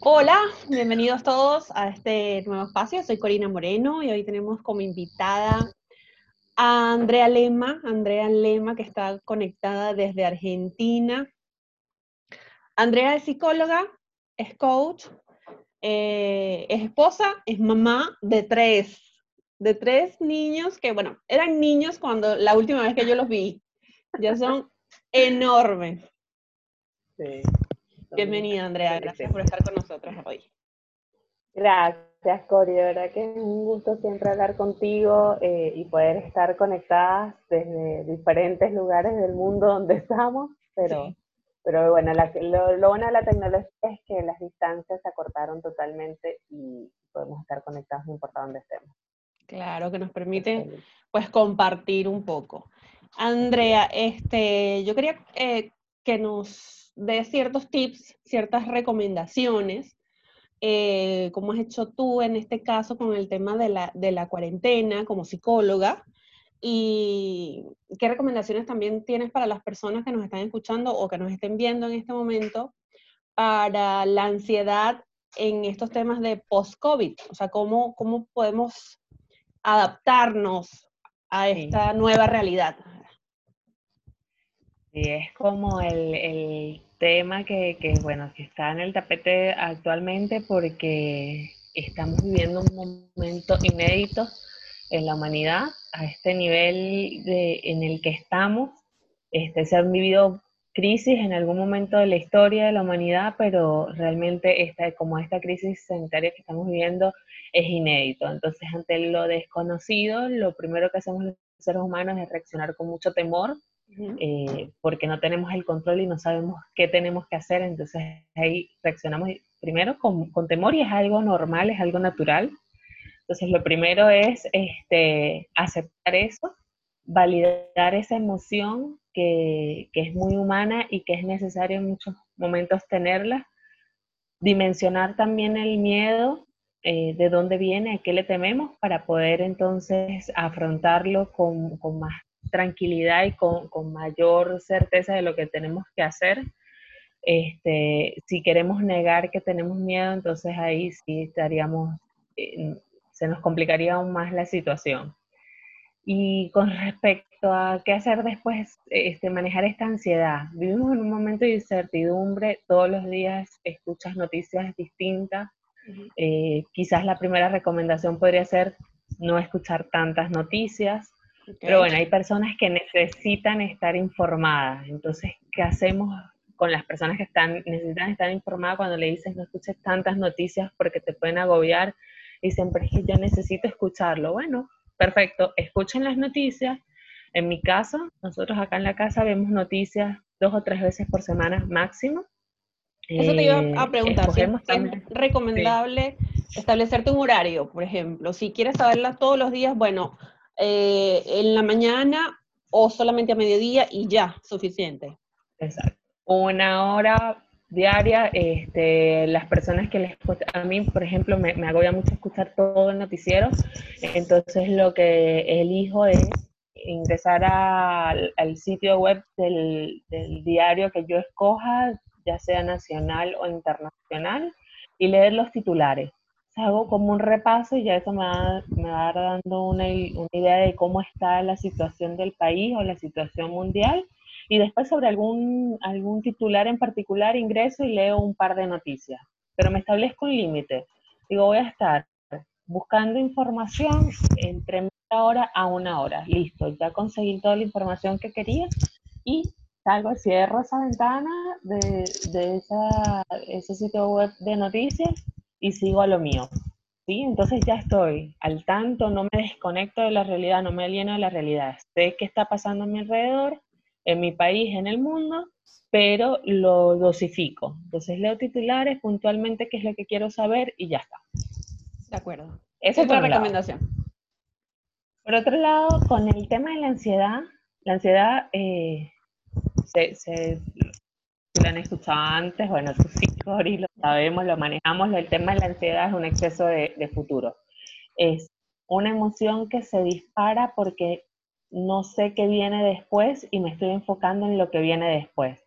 Hola, bienvenidos todos a este nuevo espacio. Soy Corina Moreno y hoy tenemos como invitada a Andrea Lema, Andrea Lema que está conectada desde Argentina. Andrea es psicóloga, es coach, eh, es esposa, es mamá de tres, de tres niños que, bueno, eran niños cuando la última vez que yo los vi. Ya son enormes. Sí. Bienvenida, Andrea. Gracias por estar con nosotros hoy. Gracias, Cori. De verdad que es un gusto siempre hablar contigo eh, y poder estar conectadas desde diferentes lugares del mundo donde estamos. Pero, pero bueno, lo, bueno de la tecnología es que las distancias se acortaron totalmente y podemos estar conectados no importa dónde estemos. Claro, que nos permite pues compartir un poco. Andrea, este, yo quería eh, que nos de ciertos tips, ciertas recomendaciones, eh, como has hecho tú en este caso con el tema de la, de la cuarentena como psicóloga. ¿Y qué recomendaciones también tienes para las personas que nos están escuchando o que nos estén viendo en este momento para la ansiedad en estos temas de post-COVID? O sea, ¿cómo, ¿cómo podemos adaptarnos a esta nueva realidad? Sí, es como el, el tema que, que, bueno, que está en el tapete actualmente porque estamos viviendo un momento inédito en la humanidad, a este nivel de, en el que estamos. Este, se han vivido crisis en algún momento de la historia de la humanidad, pero realmente esta, como esta crisis sanitaria que estamos viviendo es inédito. Entonces, ante lo desconocido, lo primero que hacemos los seres humanos es reaccionar con mucho temor, eh, porque no tenemos el control y no sabemos qué tenemos que hacer, entonces ahí reaccionamos primero con, con, temor y es algo normal, es algo natural. Entonces lo primero es este, aceptar eso, validar esa emoción que, que, es muy humana y que es necesario en muchos momentos tenerla, dimensionar también el miedo, eh, de dónde viene, a qué le tememos, para poder entonces afrontarlo con, con más tranquilidad y con, con, mayor certeza de lo que tenemos que hacer. Este, si queremos negar que tenemos miedo, entonces ahí sí estaríamos, eh, se nos complicaría aún más la situación. Y con respecto a qué hacer después, este, manejar esta ansiedad. Vivimos en un momento de incertidumbre, todos los días escuchas noticias distintas. Eh, quizás la primera recomendación podría ser no escuchar tantas noticias, pero bueno, hay personas que necesitan estar informadas. Entonces, ¿qué hacemos con las personas que están, necesitan estar informadas cuando le dices no escuches tantas noticias porque te pueden agobiar? Y pero es que yo necesito escucharlo. Bueno, perfecto, escuchen las noticias. En mi caso, nosotros acá en la casa vemos noticias dos o tres veces por semana máximo. Eso te iba a eh, preguntar, es recomendable establecerte un horario, por ejemplo? Si quieres saberlas todos los días, bueno, eh, en la mañana o solamente a mediodía y ya, suficiente. Exacto. Una hora diaria, este, las personas que les a mí, por ejemplo, me, me agobia mucho escuchar todo el noticiero, entonces lo que elijo es ingresar al, sitio web del, diario que yo escoja, ya sea nacional o internacional, y leer los titulares hago como un repaso y ya eso me va, me va dando una, una, idea de cómo está la situación del país o la situación mundial. Y después sobre algún, algún titular en particular ingreso y leo un par de noticias. Pero me establezco un límite. Digo, voy a estar buscando información entre media hora a una hora. Listo, ya conseguí toda la información que quería y salgo, cierro esa ventana de, de esa, ese sitio web de noticias y sigo a lo mío. ¿sí? Entonces ya estoy al tanto, no me desconecto de la realidad, no me alieno de la realidad. Sé qué está pasando a mi alrededor, en mi país, en el mundo, pero lo dosifico. Entonces leo titulares puntualmente qué es lo que quiero saber y ya está. De acuerdo. Esa es la recomendación. Por otro lado, con el tema de la ansiedad, la ansiedad eh, se, se, lo han escuchado antes, bueno, Cori, lo sabemos, lo manejamos, el tema de la ansiedad es un exceso de, futuro. Es una emoción que se dispara porque no sé qué viene después y me estoy enfocando en lo que viene después.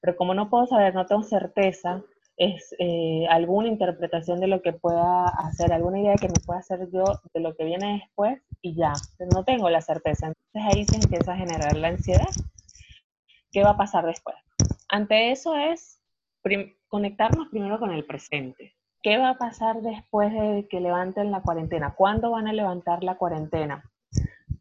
Pero como no puedo saber, no tengo certeza, es eh, alguna interpretación de lo que pueda hacer, alguna idea que me pueda hacer yo de lo que viene después y ya, no tengo la certeza. Entonces ahí se empieza a generar la ansiedad. ¿Qué va a pasar después? Ante eso es conectarnos primero con el presente. ¿Qué va a pasar después de que levanten la cuarentena? ¿Cuándo van a levantar la cuarentena?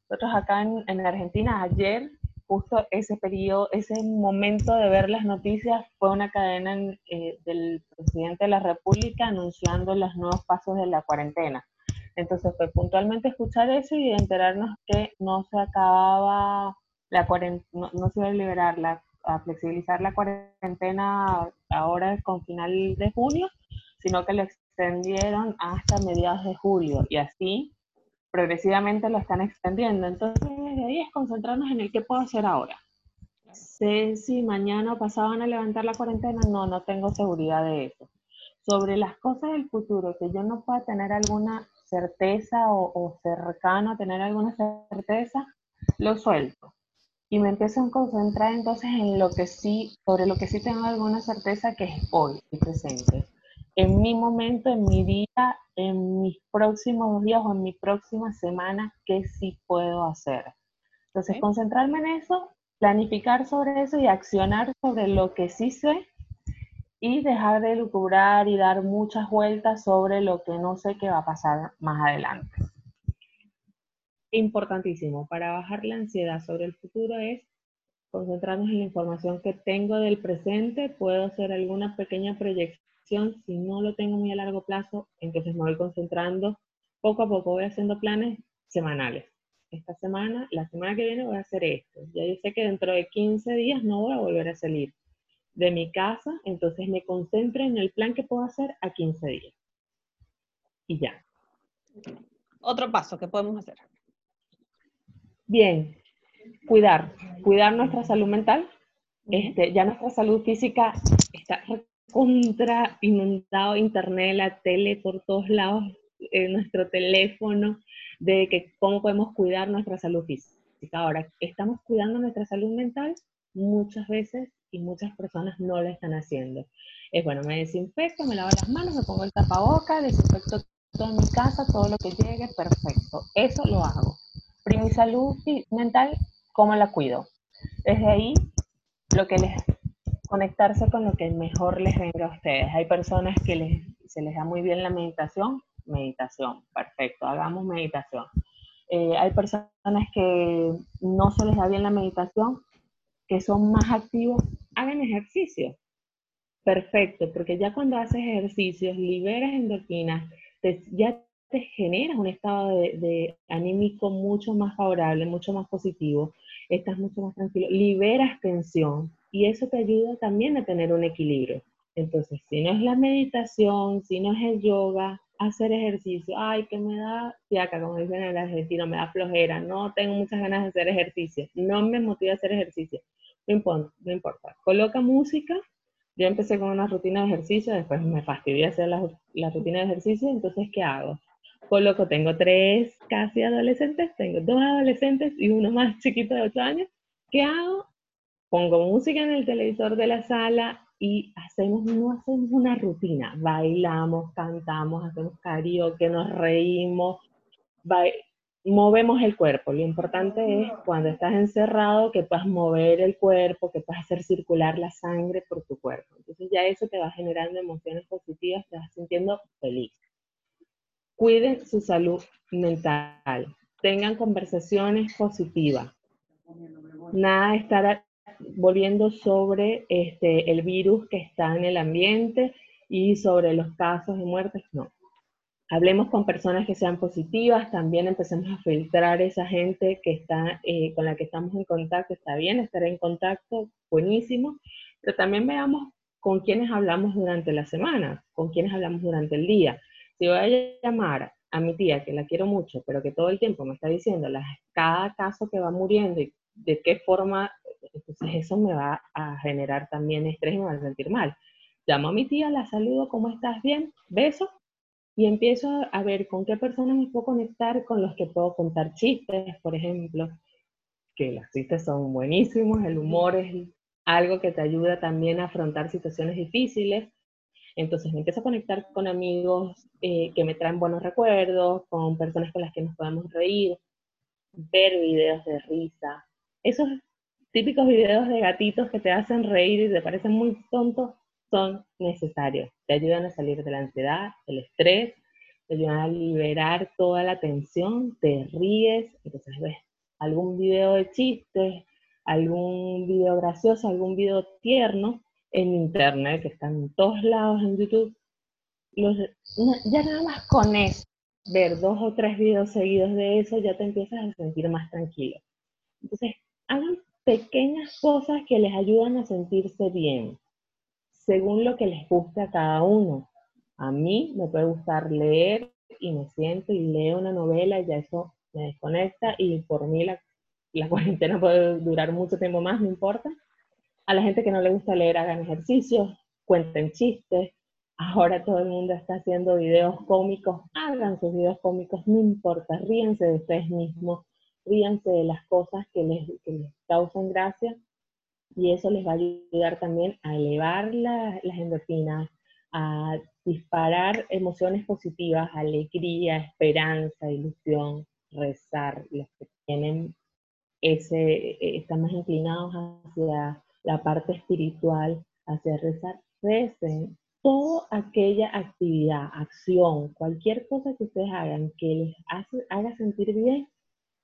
Nosotros acá en, en Argentina ayer justo ese periodo, ese momento de ver las noticias fue una cadena eh, del presidente de la República anunciando los nuevos pasos de la cuarentena. Entonces fue puntualmente escuchar eso y enterarnos que no se acababa la cuarentena, no, se iba a liberar, la, a flexibilizar la cuarentena ahora con final de junio, sino que lo extendieron hasta mediados de julio y así progresivamente lo están extendiendo. Entonces, desde ahí es concentrarnos en el qué puedo hacer ahora. Sé si mañana o pasado van a levantar la cuarentena, no, no tengo seguridad de eso. Sobre las cosas del futuro, que yo no pueda tener alguna certeza o, o cercano a tener alguna certeza, lo suelto. Y me empiezo a concentrar entonces en lo que sí, sobre lo que sí tengo alguna certeza que es hoy, y presente en mi momento, en mi día, en mis próximos días o en mi próxima semana, qué sí puedo hacer. Entonces, concentrarme en eso, planificar sobre eso y accionar sobre lo que sí sé y dejar de lucubrar y dar muchas vueltas sobre lo que no sé qué va a pasar más adelante. Importantísimo, para bajar la ansiedad sobre el futuro es concentrarnos en la información que tengo del presente, puedo hacer alguna pequeña proyección si no lo tengo muy a largo plazo, entonces me voy concentrando poco a poco, voy haciendo planes semanales. Esta semana, la semana que viene voy a hacer esto. Ya yo sé que dentro de 15 días no voy a volver a salir de mi casa, entonces me concentro en el plan que puedo hacer a 15 días. Y ya. Otro paso que podemos hacer. Bien, cuidar, cuidar nuestra salud mental. Este, ya nuestra salud física está contra inundado internet, la tele por todos lados, eh, nuestro teléfono, de que cómo podemos cuidar nuestra salud física. Ahora, estamos cuidando nuestra salud mental muchas veces y muchas personas no lo están haciendo. Es bueno, me desinfecto, me lavo las manos, me pongo el tapaboca, desinfecto toda mi casa, todo lo que llegue, perfecto. Eso lo hago. Pero mi salud mental, ¿cómo la cuido? Desde ahí, lo que les conectarse con lo que mejor les venga a ustedes. Hay personas que les, se les da muy bien la meditación, meditación, perfecto, hagamos meditación. Eh, hay personas que no se les da bien la meditación, que son más activos, hagan ejercicio. Perfecto, porque ya cuando haces ejercicios, liberas endorfinas, ya te generas un estado de, de, anímico mucho más favorable, mucho más positivo, estás mucho más tranquilo, liberas tensión, y eso te ayuda también a tener un equilibrio. Entonces, si no es la meditación, si no es el yoga, hacer ejercicio, ay, que me da fiaca, como dicen en el argentino, me da flojera, no tengo muchas ganas de hacer ejercicio, no me motiva a hacer ejercicio, no importa, importa. Coloca música, yo empecé con una rutina de ejercicio, después me fastidié hacer la rutina de ejercicio, entonces, ¿qué hago? Coloco, tengo tres casi adolescentes, tengo dos adolescentes y uno más chiquito de ocho años, ¿qué hago? pongo música en el televisor de la sala y hacemos, no hacemos una rutina, bailamos, cantamos, hacemos karaoke, nos reímos, movemos el cuerpo. Lo importante es cuando estás encerrado que puedas mover el cuerpo, que puedas hacer circular la sangre por tu cuerpo. Entonces ya eso te va generando emociones positivas, te vas sintiendo feliz. Cuiden su salud mental, tengan conversaciones positivas. Nada de estar volviendo sobre este, el virus que está en el ambiente y sobre los casos de muertes, no. Hablemos con personas que sean positivas, también empecemos a filtrar esa gente que está, eh, con la que estamos en contacto, está bien estar en contacto, buenísimo, pero también veamos con quiénes hablamos durante la semana, con quiénes hablamos durante el día. Si voy a llamar a mi tía, que la quiero mucho, pero que todo el tiempo me está diciendo cada caso que va muriendo y de qué forma entonces eso me va a generar también estrés y me va a sentir mal. Llamo a mi tía, la saludo, ¿cómo estás? Bien, beso. Y empiezo a ver con qué personas me puedo conectar, con los que puedo contar chistes, por ejemplo, que los chistes son buenísimos, el humor es algo que te ayuda también a afrontar situaciones difíciles. Entonces me empiezo a conectar con amigos eh, que me traen buenos recuerdos, con personas con las que nos podemos reír, ver videos de risa. Esos típicos videos de gatitos que te hacen reír y te parecen muy tontos son necesarios. Te ayudan a salir de la ansiedad, el estrés, te ayudan a liberar toda la tensión, te ríes, entonces ves algún video de chistes, algún video gracioso, algún video tierno en internet, que están en todos lados en YouTube. ya nada más con eso, ver dos o tres videos seguidos de eso, ya te empiezas a sentir más tranquilo. Entonces, hagan pequeñas cosas que les ayudan a sentirse bien, según lo que les guste a cada uno. A mí me puede gustar leer y me siento y leo una novela y ya eso me desconecta y por mí la, la cuarentena puede durar mucho tiempo más, no importa. A la gente que no le gusta leer, hagan ejercicios, cuenten chistes. Ahora todo el mundo está haciendo videos cómicos, hagan sus videos cómicos, no importa, ríense de ustedes mismos, ríanse de las cosas que les, que les causan gracia y eso les va a ayudar también a elevar las endorfinas, a disparar emociones positivas, alegría, esperanza, ilusión, rezar, los que tienen ese, están más inclinados hacia la parte espiritual, hacia rezar, recen. Toda aquella actividad, acción, cualquier cosa que ustedes hagan que les haga sentir bien,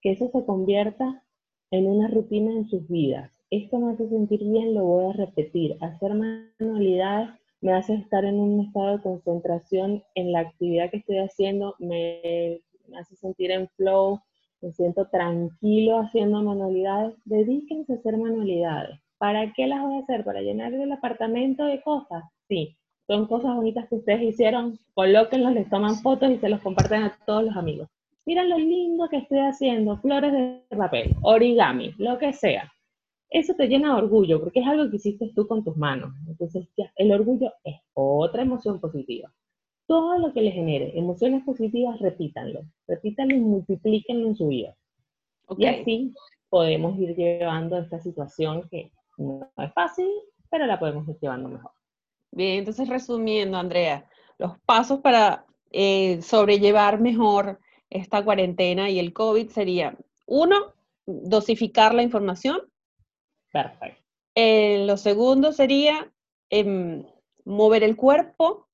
que eso se convierta en una rutina en sus vidas. Esto me hace sentir bien, lo voy a repetir. Hacer manualidades me hace estar en un estado de concentración en la actividad que estoy haciendo, me, hace sentir en flow, me siento tranquilo haciendo manualidades. Dedíquense a hacer manualidades. ¿Para qué las voy a hacer? ¿Para llenar el apartamento de cosas? Sí, son cosas bonitas que ustedes hicieron, colóquenlos, les toman fotos y se los comparten a todos los amigos. Mira lo lindo que estoy haciendo, flores de papel, origami, lo que sea eso te llena de orgullo, porque es algo que hiciste tú con tus manos. Entonces, ya, el orgullo es otra emoción positiva. Todo lo que le genere emociones positivas, repítanlo. Repítanlo y multiplíquenlo en su vida. Y así podemos ir llevando esta situación que no es fácil, pero la podemos ir llevando mejor. Bien, entonces resumiendo, Andrea, los pasos para eh, sobrellevar mejor esta cuarentena y el COVID sería, uno, dosificar la información, Perfecto. Eh, lo segundo sería em, mover el cuerpo,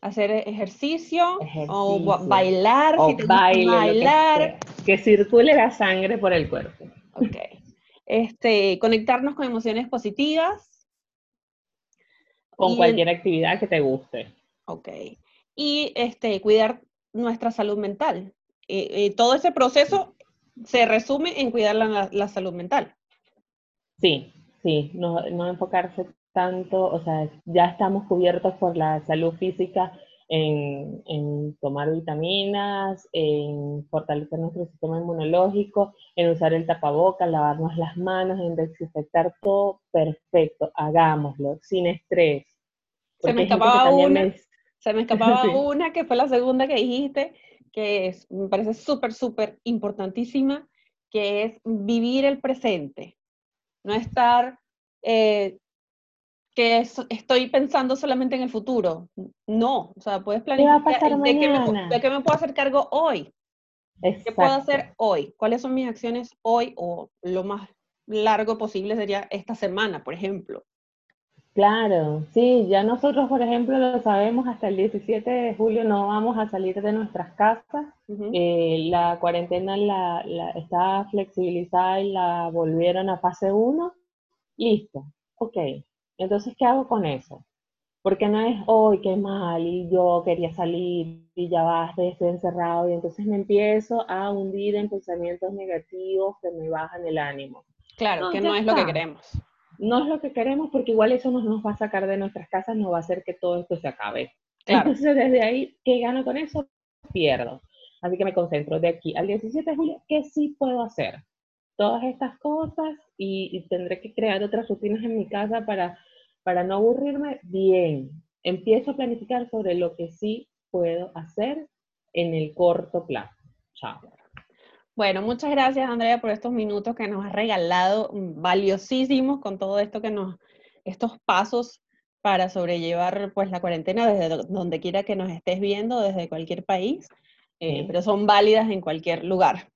hacer ejercicio, o bailar, o bailar. Que, circule la sangre por el cuerpo. Ok. Este, conectarnos con emociones positivas. Con cualquier actividad que te guste. Ok. Y este, cuidar nuestra salud mental. Eh, eh, todo ese proceso se resume en cuidar la salud mental. Sí, sí, no, no enfocarse tanto, o sea, ya estamos cubiertos por la salud física en, en, tomar vitaminas, en fortalecer nuestro sistema inmunológico, en usar el tapaboca, lavarnos las manos, en desinfectar todo, perfecto, hagámoslo, sin estrés. Se me escapaba una, se me escapaba una, que fue la segunda que dijiste, que es, me parece súper, súper importantísima, que es vivir el presente no estar eh, que estoy pensando solamente en el futuro. No, o sea, puedes planificar de, qué me, de, qué me, puedo hacer cargo hoy. ¿Qué puedo hacer hoy? ¿Cuáles son mis acciones hoy? O lo más largo posible sería esta semana, por ejemplo. Claro, sí, ya nosotros, por ejemplo, lo sabemos, hasta el 17 de julio no vamos a salir de nuestras casas. Eh, la cuarentena la, la, está flexibilizada y la volvieron a fase 1. Listo, ok. Entonces, ¿qué hago con eso? Porque no es hoy qué mal y yo quería salir y ya basta, estoy encerrado y entonces me empiezo a hundir en pensamientos negativos que me bajan el ánimo. Claro, que no es lo que queremos no es lo que queremos porque igual eso nos, nos va a sacar de nuestras casas, no va a hacer que todo esto se acabe. Entonces, desde ahí, ¿qué gano con eso? Pierdo. Así que me concentro de aquí al 17 de julio, ¿qué sí puedo hacer? Todas estas cosas y, tendré que crear otras rutinas en mi casa para, para no aburrirme. Bien, empiezo a planificar sobre lo que sí puedo hacer en el corto plazo. Chao. Bueno, muchas gracias Andrea por estos minutos que nos has regalado, mm, valiosísimos con todo esto que nos, estos pasos para sobrellevar pues la cuarentena desde donde quiera que nos estés viendo, desde cualquier país, eh, pero son válidas en cualquier lugar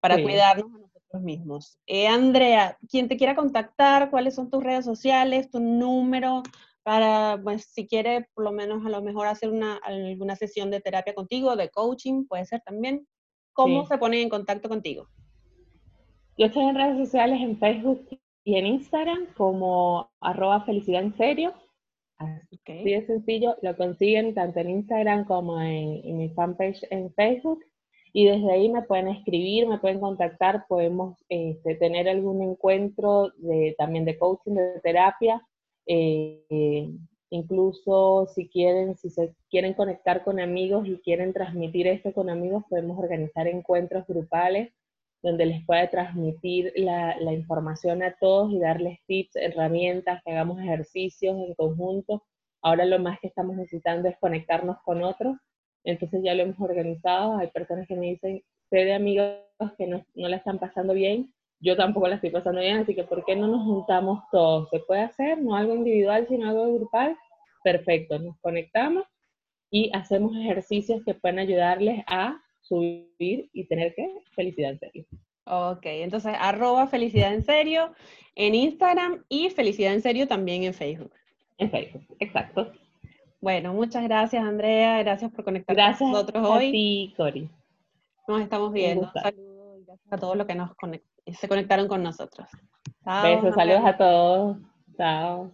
para cuidarnos nosotros mismos. Eh, Andrea, quien te quiera contactar, ¿cuáles son tus redes sociales, tu número? Para, pues, si quiere, por lo menos, a lo mejor hacer una, alguna sesión de terapia contigo, de coaching, puede ser también. ¿Cómo se pone en contacto contigo? Yo estoy en redes sociales, en Facebook y en Instagram como arroba felicidad en serio. Así de sencillo, lo consiguen tanto en Instagram como en, mi fanpage en Facebook. Y desde ahí me pueden escribir, me pueden contactar, podemos este, tener algún encuentro también de coaching, de terapia. Eh, incluso si quieren, si se quieren conectar con amigos y quieren transmitir esto con amigos, podemos organizar encuentros grupales donde les pueda transmitir la, la, información a todos y darles tips, herramientas, que hagamos ejercicios en conjunto. Ahora lo más que estamos necesitando es conectarnos con otros, entonces ya lo hemos organizado. Hay personas que me dicen, sé de amigos que no, no la están pasando bien, yo tampoco la estoy pasando bien, así que ¿por qué no nos juntamos todos? ¿Se puede hacer? No algo individual, sino algo grupal. Perfecto, nos conectamos y hacemos ejercicios que pueden ayudarles a subir y tener que felicidad en serio. Ok, entonces arroba felicidad en serio en Instagram y felicidad en serio también en Facebook. En Facebook, exacto. Bueno, muchas gracias Andrea, gracias por conectarte con nosotros hoy. Gracias a ti, Cori. Nos estamos viendo. Saludos y gracias a todos los que nos se conectaron con nosotros. Besos, saludos a todos. Chao.